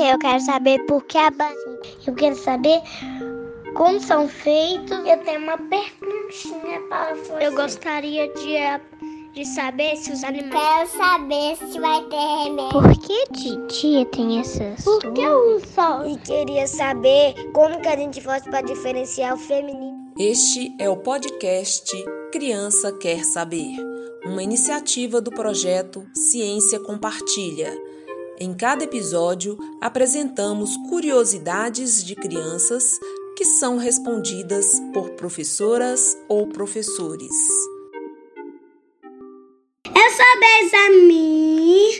Eu quero saber por que a banana. Eu quero saber como são feitos. Eu tenho uma perguntinha para você. Eu gostaria de, de saber se os animais. Quero saber se vai ter remédio. Por que titia tem essas? Por que o sol? E queria saber como que a gente faz para diferenciar o feminino. Este é o podcast Criança Quer Saber, uma iniciativa do projeto Ciência Compartilha. Em cada episódio, apresentamos curiosidades de crianças que são respondidas por professoras ou professores. Eu sou Benjamin.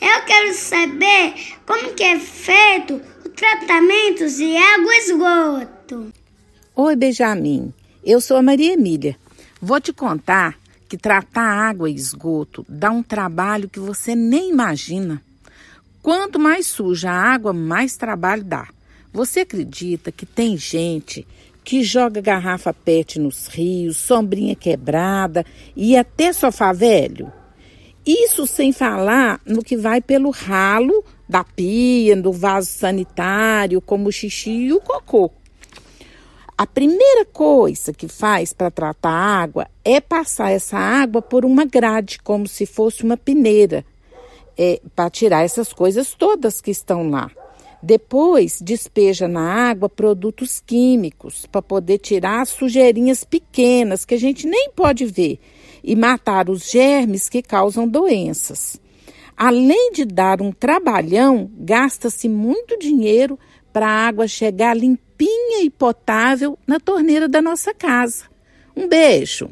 Eu quero saber como que é feito o tratamento de água e esgoto. Oi, Benjamin. Eu sou a Maria Emília. Vou te contar que tratar água e esgoto dá um trabalho que você nem imagina. Quanto mais suja a água, mais trabalho dá. Você acredita que tem gente que joga garrafa PET nos rios, sombrinha quebrada e até sofá velho? Isso sem falar no que vai pelo ralo da pia, do vaso sanitário, como o xixi e o cocô. A primeira coisa que faz para tratar a água é passar essa água por uma grade, como se fosse uma peneira, é, para tirar essas coisas todas que estão lá. Depois, despeja na água produtos químicos para poder tirar as sujeirinhas pequenas que a gente nem pode ver e matar os germes que causam doenças. Além de dar um trabalhão, gasta-se muito dinheiro para a água chegar limpinha e potável na torneira da nossa casa. Um beijo!